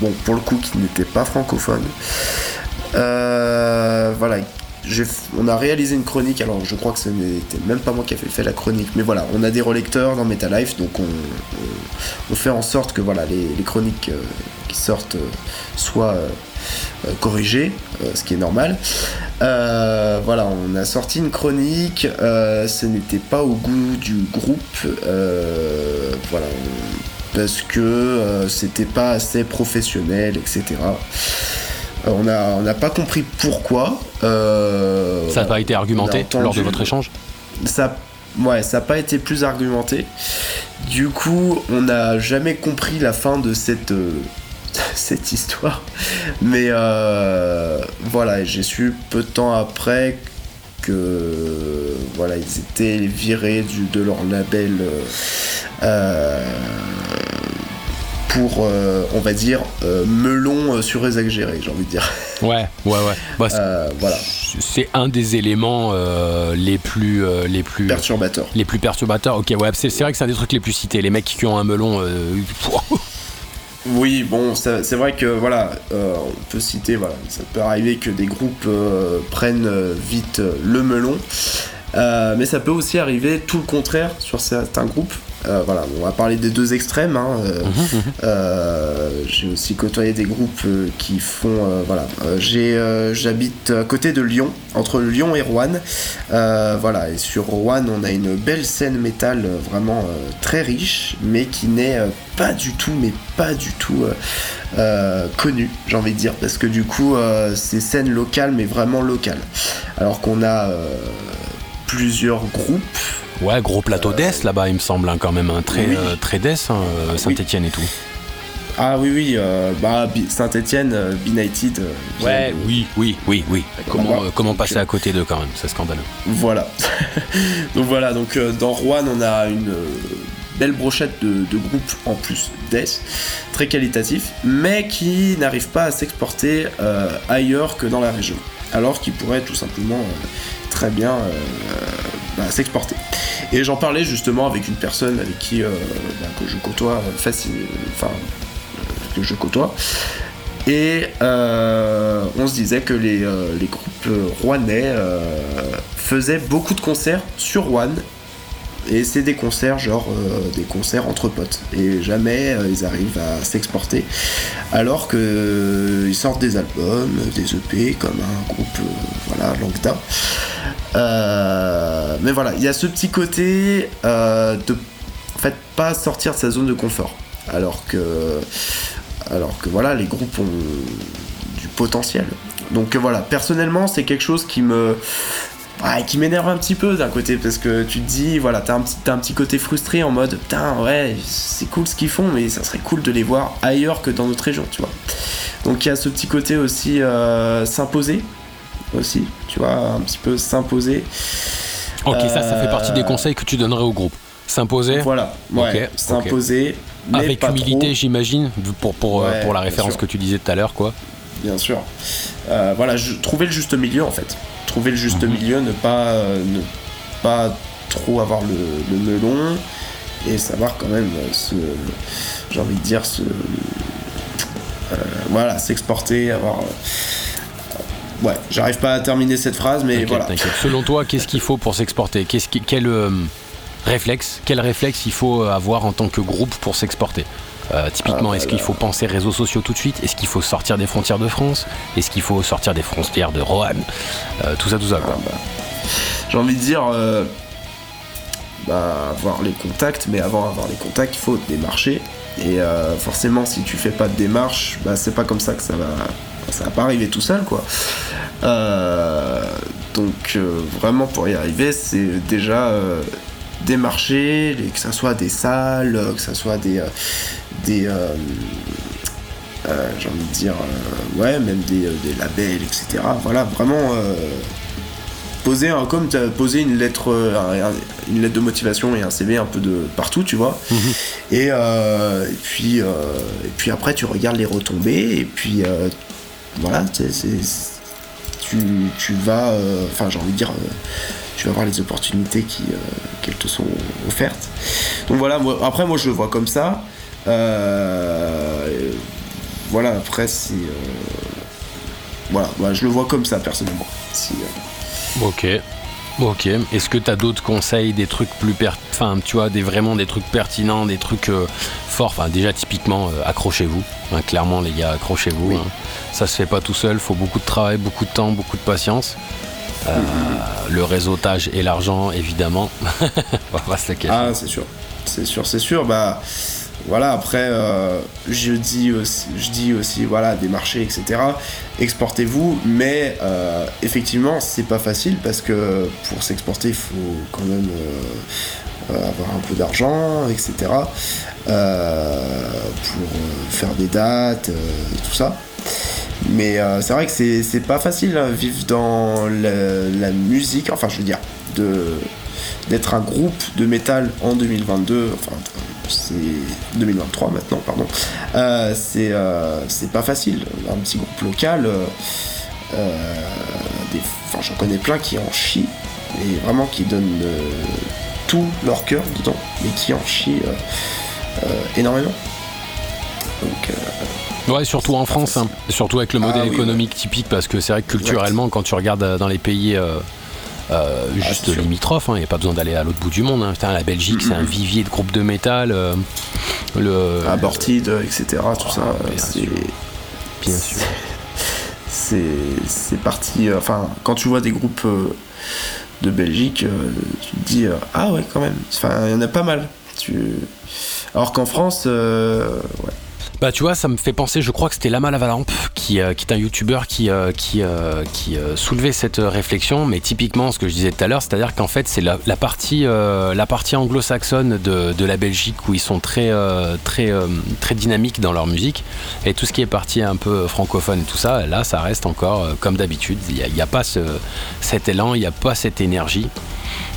bon, pour le coup, qui n'était pas francophone. Euh, voilà, on a réalisé une chronique. Alors, je crois que ce n'était même pas moi qui avais fait la chronique, mais voilà, on a des relecteurs dans Meta Life, donc on, fait en sorte que voilà, les, chroniques euh, qui sortent euh, soient corrigées, ce qui est normal. Voilà, on a sorti une chronique. ce n'était pas au goût du groupe. voilà, parce que c'était pas assez professionnel, etc. Euh, on n'a on pas compris pourquoi. Euh, Ça n'a pas été argumenté entendu- lors de votre échange ça ouais ça n'a pas été plus argumenté du coup on n'a jamais compris la fin de cette euh, cette histoire mais euh, voilà j'ai su peu de temps après que voilà ils étaient virés du, de leur label pour euh, on va dire euh, melon euh, surexagéré j'ai envie de dire Ouais, ouais, ouais. Bah, voilà c'est un des éléments les plus les plus perturbateur les plus perturbateurs. Ok, ouais, c'est vrai que c'est un des trucs les plus cités. Les mecs qui ont un melon. Oui, bon, c'est vrai que voilà, euh, on peut citer, voilà, ça peut arriver que des groupes euh, prennent euh, vite le melon, mais ça peut aussi arriver tout le contraire sur certains groupes. Euh, voilà, on va parler des deux extrêmes. hein, euh, euh, j'ai aussi côtoyé des groupes qui font, voilà, j'ai, j'habite à côté de Lyon, entre Lyon et Rouen. Voilà, et sur Rouen, on a une belle scène métal vraiment très riche, mais qui n'est pas du tout, mais pas du tout connue, j'ai envie de dire, parce que du coup, c'est scène locale, mais vraiment locale. Alors qu'on a plusieurs groupes. Ouais, gros plateau death là-bas, il me semble, hein, quand même. Un très, Oui. euh, très death, hein, euh, Saint-Etienne et tout. Ah oui, oui, euh, bah, Saint-Etienne, euh, Benighted. euh, de- oui, oui, oui, oui. Comment, euh, comment passer euh, à côté d'eux quand même C'est scandaleux. Voilà. donc voilà, donc euh, dans Rouen, on a une euh, belle brochette de, de groupes en plus death, très qualitatifs, mais qui n'arrivent pas à s'exporter euh, ailleurs que dans la région. Alors qu'ils pourraient tout simplement euh, très bien euh, bah, s'exporter. Et j'en parlais justement avec une personne avec qui euh, bah, que je côtoie euh, facile, enfin euh, que je côtoie. Et on se disait que les, les groupes rouennais faisaient beaucoup de concerts sur Rouen. Et c'est des concerts, genre des concerts entre potes. Et jamais ils arrivent à s'exporter. Alors que euh, ils sortent des albums, des EP, comme un groupe, voilà, lambda. Euh, mais voilà, il y a ce petit côté euh, de, en pas sortir de sa zone de confort. Alors que, alors que voilà, les groupes ont du potentiel. Donc voilà, personnellement, c'est quelque chose qui me, qui m'énerve un petit peu d'un côté parce que tu te dis, voilà, t'as un petit, un petit côté frustré en mode, putain, ouais, c'est cool ce qu'ils font, mais ça serait cool de les voir ailleurs que dans notre région, tu vois. Donc il y a ce petit côté aussi euh, s'imposer aussi, tu vois, un petit peu s'imposer. Ok, ça, ça fait partie des Euh, conseils que tu donnerais au groupe. S'imposer Voilà, ouais, Ok, s'imposer, avec humilité, trop. j'imagine, pour, pour, euh, Ouais, pour la référence que tu disais tout à l'heure, quoi. bien sûr. Euh, voilà, je, trouver le juste milieu en fait. Trouver le juste Mhm. milieu, ne pas, euh, ne pas trop avoir le, le melon et savoir quand même se, j'ai envie de dire, euh, voilà, s'exporter, avoir. Ouais, j'arrive pas à terminer cette phrase, mais voilà. Selon toi, qu'est-ce qu'il faut pour s'exporter Qu'est-ce qui- Quel euh, réflexe Quel réflexe il faut avoir en tant que groupe pour s'exporter Euh, typiquement, Ah, est-ce qu'il faut penser réseaux sociaux tout de suite Est-ce qu'il faut sortir des frontières de France Est-ce qu'il faut sortir des frontières de Roanne Euh, Tout ça, tout ça. Ah, bah, j'ai envie de dire euh, bah, avoir les contacts, mais avant d'avoir les contacts, il faut démarcher. Et forcément, si tu fais pas de démarche, bah, c'est pas comme ça que ça va, ça va pas arriver tout seul, quoi. Euh, donc euh, vraiment pour y arriver, c'est déjà euh, démarcher, les- que ça soit des salles, que ça soit des, euh, des j'ai envie de dire, ouais, même des, des labels, etc. Voilà, vraiment poser un, comme tu as posé une lettre, un- un- une lettre de motivation et un CV un peu de partout, tu vois. et, euh, et puis, euh, et puis après, tu regardes les retombées et puis euh, voilà, c'est- c'est- tu, tu vas, euh, enfin, j'ai envie de dire. euh, tu vas voir les opportunités qui, euh, qu'elles te sont offertes. Donc voilà, moi, après moi je le vois comme ça. Voilà, après c'est... voilà, moi, je le vois comme ça personnellement. Si, Ok. Ok. Est-ce que tu as d'autres conseils, des trucs plus. Enfin, tu vois, des, vraiment des trucs pertinents, des trucs euh, forts? Enfin, déjà, typiquement, euh, accrochez-vous. Hein, clairement, les gars, accrochez-vous. Oui. hein. Ça se fait pas tout seul. faut beaucoup de travail, beaucoup de temps, beaucoup de patience. Euh, le réseautage et l'argent, évidemment. On va pas se le cacher. Ah, c'est sûr. C'est sûr, c'est sûr. Bah, voilà, après, euh, je, dis aussi, je dis aussi, voilà, des marchés, etc. Exportez-vous, mais euh, effectivement, c'est pas facile parce que pour s'exporter, il faut quand même euh, avoir un peu d'argent, etc. pour faire des dates tout ça. Mais c'est vrai que c'est pas facile hein, vivre dans la, musique, enfin, je veux dire, d'être un groupe de métal en 2022, enfin c'est 2023 maintenant, pardon, euh, euh, c'est pas facile. Un petit groupe local, euh, j'en connais plein qui en chient, et vraiment qui donnent tout leur cœur dedans, mais qui en chient énormément. Donc, Ouais, surtout en France, hein. surtout avec le modèle ah économique typique, parce que c'est vrai que culturellement, quand tu regardes dans les pays euh, ah, juste limitrophe, il hein, n'y a pas besoin d'aller à l'autre bout du monde. Hein. la Belgique, c'est un vivier de groupes de métal. Euh, le, Abortide, etc. Tout ça, ah, c'est. Bien sûr. C'est parti. Euh, enfin, quand tu vois des groupes de Belgique, tu te dis ah ouais, quand même. Enfin, il y en a pas mal. Tu... Alors qu'en France, ouais bah tu vois, ça me fait penser, je crois que c'était Lama Lavalampe qui, euh, qui est un youtubeur qui, euh, qui, euh, qui soulevait cette réflexion, mais typiquement ce que je disais tout à l'heure, c'est-à-dire qu'en fait c'est la, partie, partie anglo-saxonne de, de, la Belgique où ils sont très, très, très dynamiques dans leur musique, et tout ce qui est partie un peu francophone et tout ça, là ça reste encore comme d'habitude, il n'y a, pas ce, cet élan, il n'y a pas cette énergie.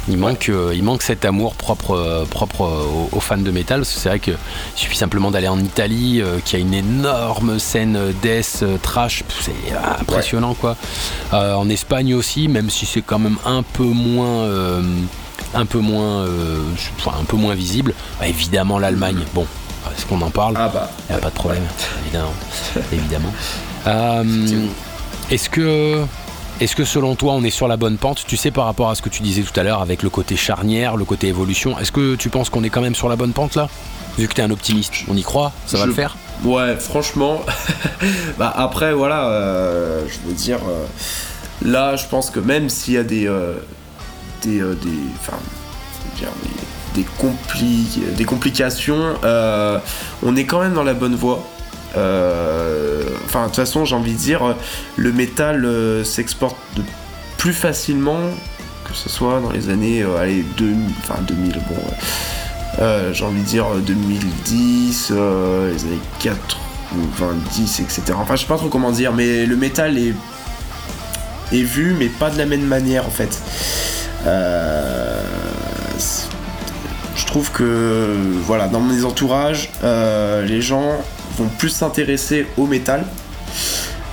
Il manque, euh, il manque cet amour propre, euh, propre aux, fans de métal. C'est vrai qu'il suffit simplement d'aller en Italie, euh, qui a une énorme scène death, trash, c'est impressionnant quoi. en Espagne aussi, même si c'est quand même un peu moins un peu moins, un peu moins visible. Bah, évidemment, l'Allemagne. Bon, est-ce qu'on en parle? Ah bah. Il n'y a pas de problème, évidemment. évidemment. est-ce que est-ce que selon toi on est sur la bonne pente? Tu sais par rapport à ce que tu disais tout à l'heure avec le côté charnière, le côté évolution, est-ce que tu penses qu'on est quand même sur la bonne pente là? Vu que tu es un optimiste, on y croit Ça va le faire? Ouais, franchement. bah après voilà, euh, je veux dire, euh, là je pense que même s'il y a des... Euh, des, des, enfin, des, des complications, on est quand même dans la bonne voie. Euh, enfin, de toute façon, j'ai envie de dire, le métal euh, s'exporte plus facilement que ce soit dans les années euh, allez, 2000, enfin 2000, bon, j'ai envie de dire 2010, les années 90, etc. Enfin, je sais pas trop comment dire, mais le métal est vu, mais pas de la même manière en fait. je trouve que, voilà, dans mes entourages, les gens vont plus s'intéresser au métal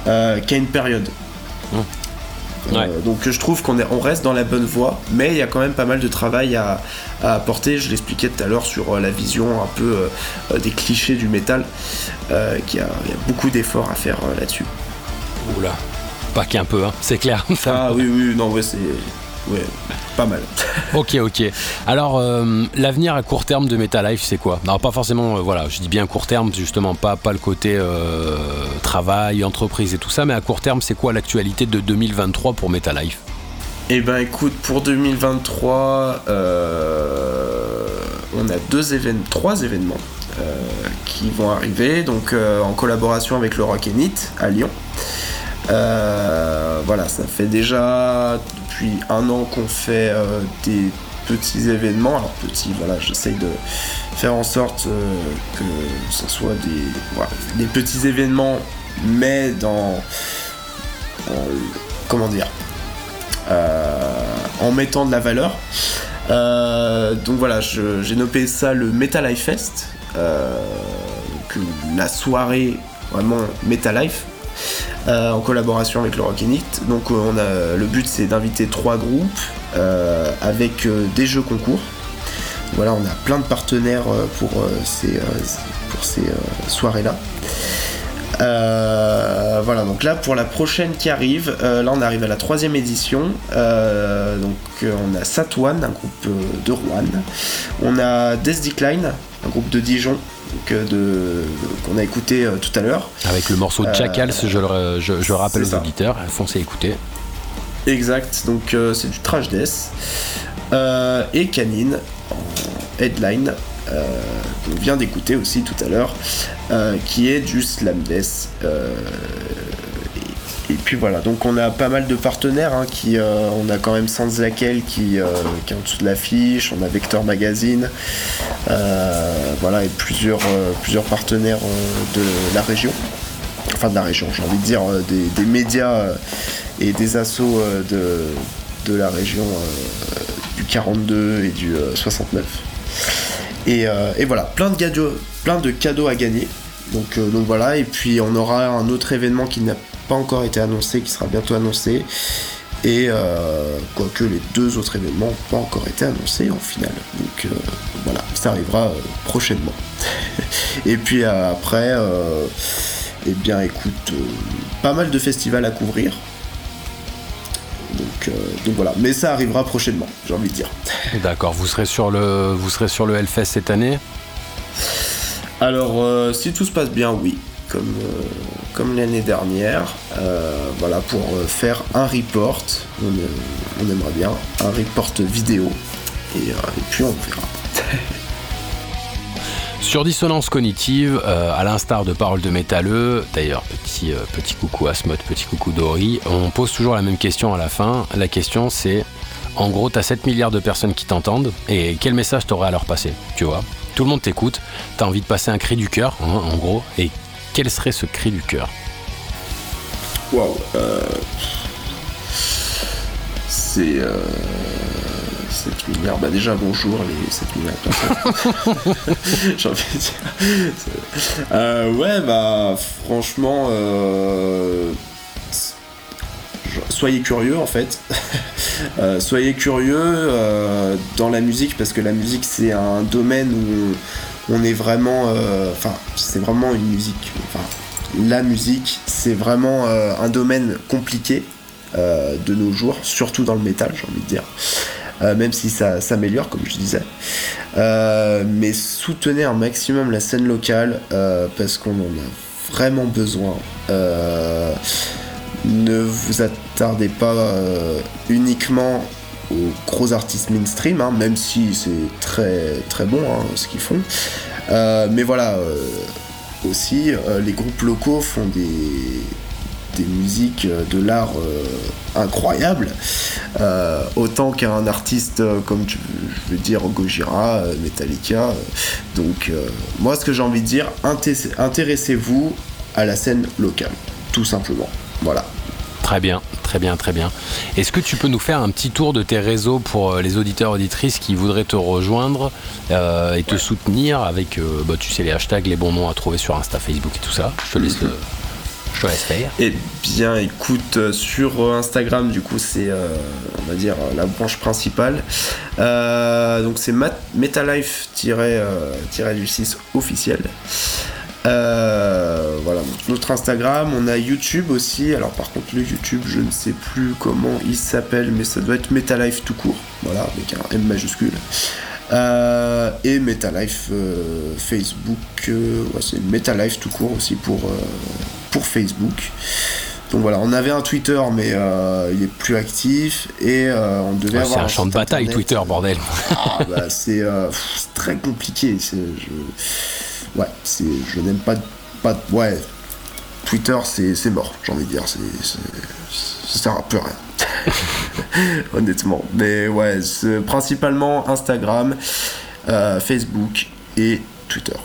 euh, qu'à une période. Mmh. Euh, donc je trouve qu'on on reste dans la bonne voie, mais il y a quand même pas mal de travail à, apporter. Je l'expliquais tout à l'heure sur euh, la vision un peu des clichés du métal, qu'il y, a beaucoup d'efforts à faire là-dessus. Oula, pas qu'un peu, hein, c'est clair. ah oui, oui, non, ouais, c'est ouais, pas mal. ok, ok. Alors, euh, l'avenir à court terme de Life, c'est quoi? Alors, pas forcément, euh, voilà, je dis bien court terme, justement, pas, pas le côté euh, travail, entreprise et tout ça, mais à court terme, c'est quoi l'actualité de 2023 pour Life Eh ben, écoute, pour 2023, on a deux événements, trois événements qui vont arriver, donc en collaboration avec le Rock à Lyon. Voilà, ça fait déjà depuis un an qu'on fait euh, des petits événements. Alors petits, voilà, j'essaye de faire en sorte euh, que ce soit des, petits événements, mais dans, comment dire, euh, en mettant de la valeur. donc voilà, j'ai nommé ça le Metal Life Fest, la soirée vraiment Metal Life. Euh, en collaboration avec le Rockinit. Donc euh, on a, le but c'est d'inviter trois groupes euh, avec des jeux concours. Voilà, on a plein de partenaires pour ces, pour ces soirées-là. Voilà, donc là pour la prochaine qui arrive, là on arrive à la troisième édition. donc on a Satwan, un groupe de Rouen. On a Death Decline, un groupe de Dijon de, qu'on a écouté euh, tout à l'heure. Avec le morceau de Jackals, je, je, rappelle aux auditeurs, foncez écouter. Exact, donc euh, c'est du trash death. Euh, et Canine en headline. qu'on vient d'écouter aussi tout à l'heure, qui est du slam death. Et, puis voilà, donc on a pas mal de partenaires, hein, qui, on a quand même Sans Laquelle qui, qui est en dessous de l'affiche, on a Vector Magazine, voilà, et plusieurs, plusieurs partenaires de la région enfin de la région, j'ai envie de dire des, médias et des assauts de, de la région du 42 et du 69. Et, et, voilà, plein de, cadeaux, à gagner. Donc, donc voilà, et puis on aura un autre événement qui n'a pas encore été annoncé, qui sera bientôt annoncé. Et quoique les deux autres événements n'ont pas encore été annoncés en finale. Donc voilà, ça arrivera prochainement. et puis après, eh bien écoute, pas mal de festivals à couvrir. Donc, donc, voilà, mais ça arrivera prochainement, j'ai envie de dire. D'accord, vous serez sur le, vous serez sur le Hellfest cette année? Alors, si tout se passe bien, oui, comme, comme l'année dernière. voilà, pour faire un report, on, aimerait bien, un report vidéo, et, et puis on verra. Sur Dissonance Cognitive, euh, à l'instar de Paroles de Métalleux, d'ailleurs petit, euh, petit coucou à Smot, petit coucou Dory, on pose toujours la même question à la fin. La question c'est, en gros, t'as 7 milliards de personnes qui t'entendent, et quel message t'aurais à leur passer Tu vois? Tout le monde t'écoute, t'as envie de passer un cri du cœur, hein, en gros, et quel serait ce cri du cœur? Waouh euh... C'est... 7 milliards. Bah déjà bonjour les 7 milliards de personnes. J'ai envie de dire. Euh, ouais bah franchement euh, soyez curieux en fait. euh, soyez curieux dans la musique parce que la musique c'est un domaine où on est vraiment. Enfin c'est vraiment une musique. Enfin la musique c'est vraiment un domaine compliqué. euh, de nos jours, surtout dans le métal, j'ai envie de dire. Euh, même si ça s'améliore, comme je disais. Euh, mais soutenez un maximum la scène locale euh, parce qu'on en a vraiment besoin. Ne vous attardez pas uniquement aux gros artistes mainstream, hein, même si c'est très très bon hein, ce qu'ils font. Mais voilà, aussi, les groupes locaux font des, des musiques euh, de l'art euh, incroyables. Euh, autant qu'un artiste comme tu- je veux dire Gojira, Metallica. donc moi ce que j'ai envie de dire, inté- intéressez-vous à la scène locale, tout simplement. Voilà. Très bien, très bien, très bien. Est-ce que tu peux nous faire un petit tour de tes réseaux pour les auditeurs auditrices qui voudraient te rejoindre euh, et te soutenir avec, euh, bah, tu sais, les hashtags, les bons noms à trouver sur Insta, Facebook et tout ça Je te laisse, le- faire. Eh bien, écoute, euh, sur euh, Instagram, du coup, c'est, euh, on va dire, la branche principale. Donc, c'est mat- metalife-du6 officiel. Voilà, notre Instagram, on a YouTube aussi. Alors, par contre, le YouTube, je ne sais plus comment il s'appelle, mais ça doit être Metalife tout court. Voilà, avec un M majuscule. Et Metalife Facebook, ouais, c'est Metalife tout court aussi pour, pour Facebook. Donc voilà, on avait un Twitter, mais euh, il est plus actif et euh, on devait Ouais, avoir c'est un champ de bataille, internet. Twitter, bordel. Ah, bah, c'est euh, c'est très compliqué. c'est- je- Ouais, c'est, je n'aime pas, pas. Ouais, Twitter, c'est, c'est mort, j'ai envie de dire. C'est, ça sert à plus rien. Honnêtement. Mais ouais, c'est principalement Instagram, Facebook et Twitter.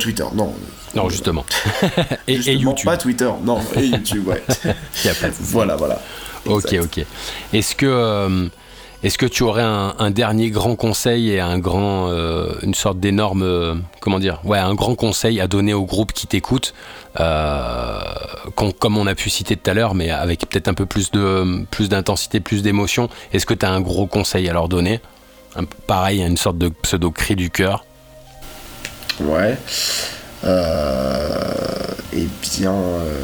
Twitter, non. Non, justement. et, YouTube. Pas Twitter, non, et YouTube, ouais. Y a pas de souci. voilà, voilà. Ok, Exact. ok. Est-ce que, euh, est-ce que tu aurais un, un dernier grand conseil et un grand, euh, une sorte d'énorme, euh, comment dire, ouais, un grand conseil à donner au groupe qui t'écoute, euh, comme on a pu citer tout à l'heure, mais avec peut-être un peu plus de, plus d'intensité, plus d'émotion. Est-ce que tu as un gros conseil à leur donner? Un- Pareil, une sorte de pseudo cri du cœur. Ouais. Eh bien. euh,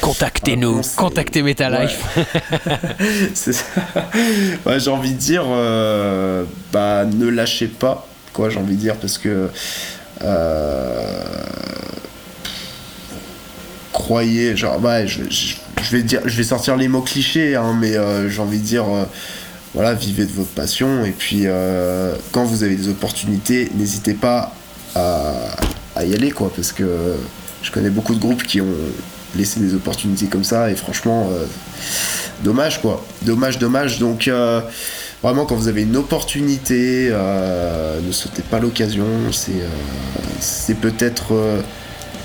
Contactez-nous, conseil. contactez Metalife. c'est ça. Ouais, j'ai envie de dire, euh, bah, ne lâchez pas, quoi, j'ai envie de dire, parce que. euh, croyez, genre, ouais, je, je- je vais dire, je vais sortir les mots clichés, hein, mais euh, j'ai envie de dire, voilà, vivez de votre passion. Et puis, quand vous avez des opportunités, n'hésitez pas à, y aller, quoi, parce que je connais beaucoup de groupes qui ont laissé des opportunités comme ça, et franchement, euh, dommage, quoi. Dommage, dommage. Donc, euh, vraiment, quand vous avez une opportunité, euh, ne sautez pas l'occasion. C'est peut-être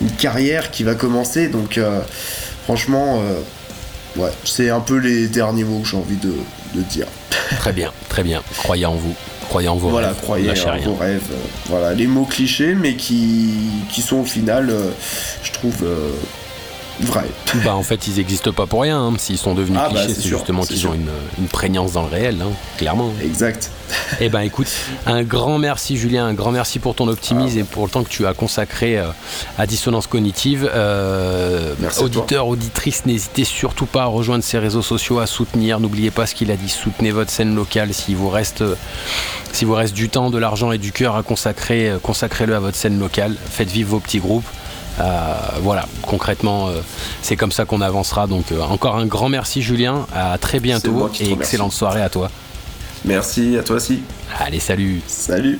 une carrière qui va commencer. Donc, franchement, ouais, c'est un peu les derniers mots que j'ai envie de, de dire. Très bien, très bien. Croyez en vous. Croyez en vos voilà, rêves. croyez en rien. vos rêves. euh, voilà, les mots clichés, mais qui, qui sont au final, euh, je trouve, Bah en fait ils n'existent pas pour rien. hein. S'ils sont devenus Ah, bah, clichés, c'est justement qu'ils ont une, une prégnance dans le réel, hein, clairement. Exact. Eh ben écoute, un grand merci Julien, un grand merci pour ton optimisme Ah. et pour le temps que tu as consacré euh, à Dissonance Cognitive. Euh, auditeurs, auditrices, n'hésitez surtout pas à rejoindre ces réseaux sociaux, à soutenir. N'oubliez pas ce qu'il a dit, soutenez votre scène locale. S'il vous reste, euh, s'il vous reste du temps, de l'argent et du cœur à consacrer, euh, consacrez-le à votre scène locale. Faites vivre vos petits groupes. Euh, voilà, concrètement, euh, c'est comme ça qu'on avancera. Donc, euh, encore un grand merci, Julien. À très bientôt et excellente soirée à toi. Merci à toi aussi. Allez, salut. Salut.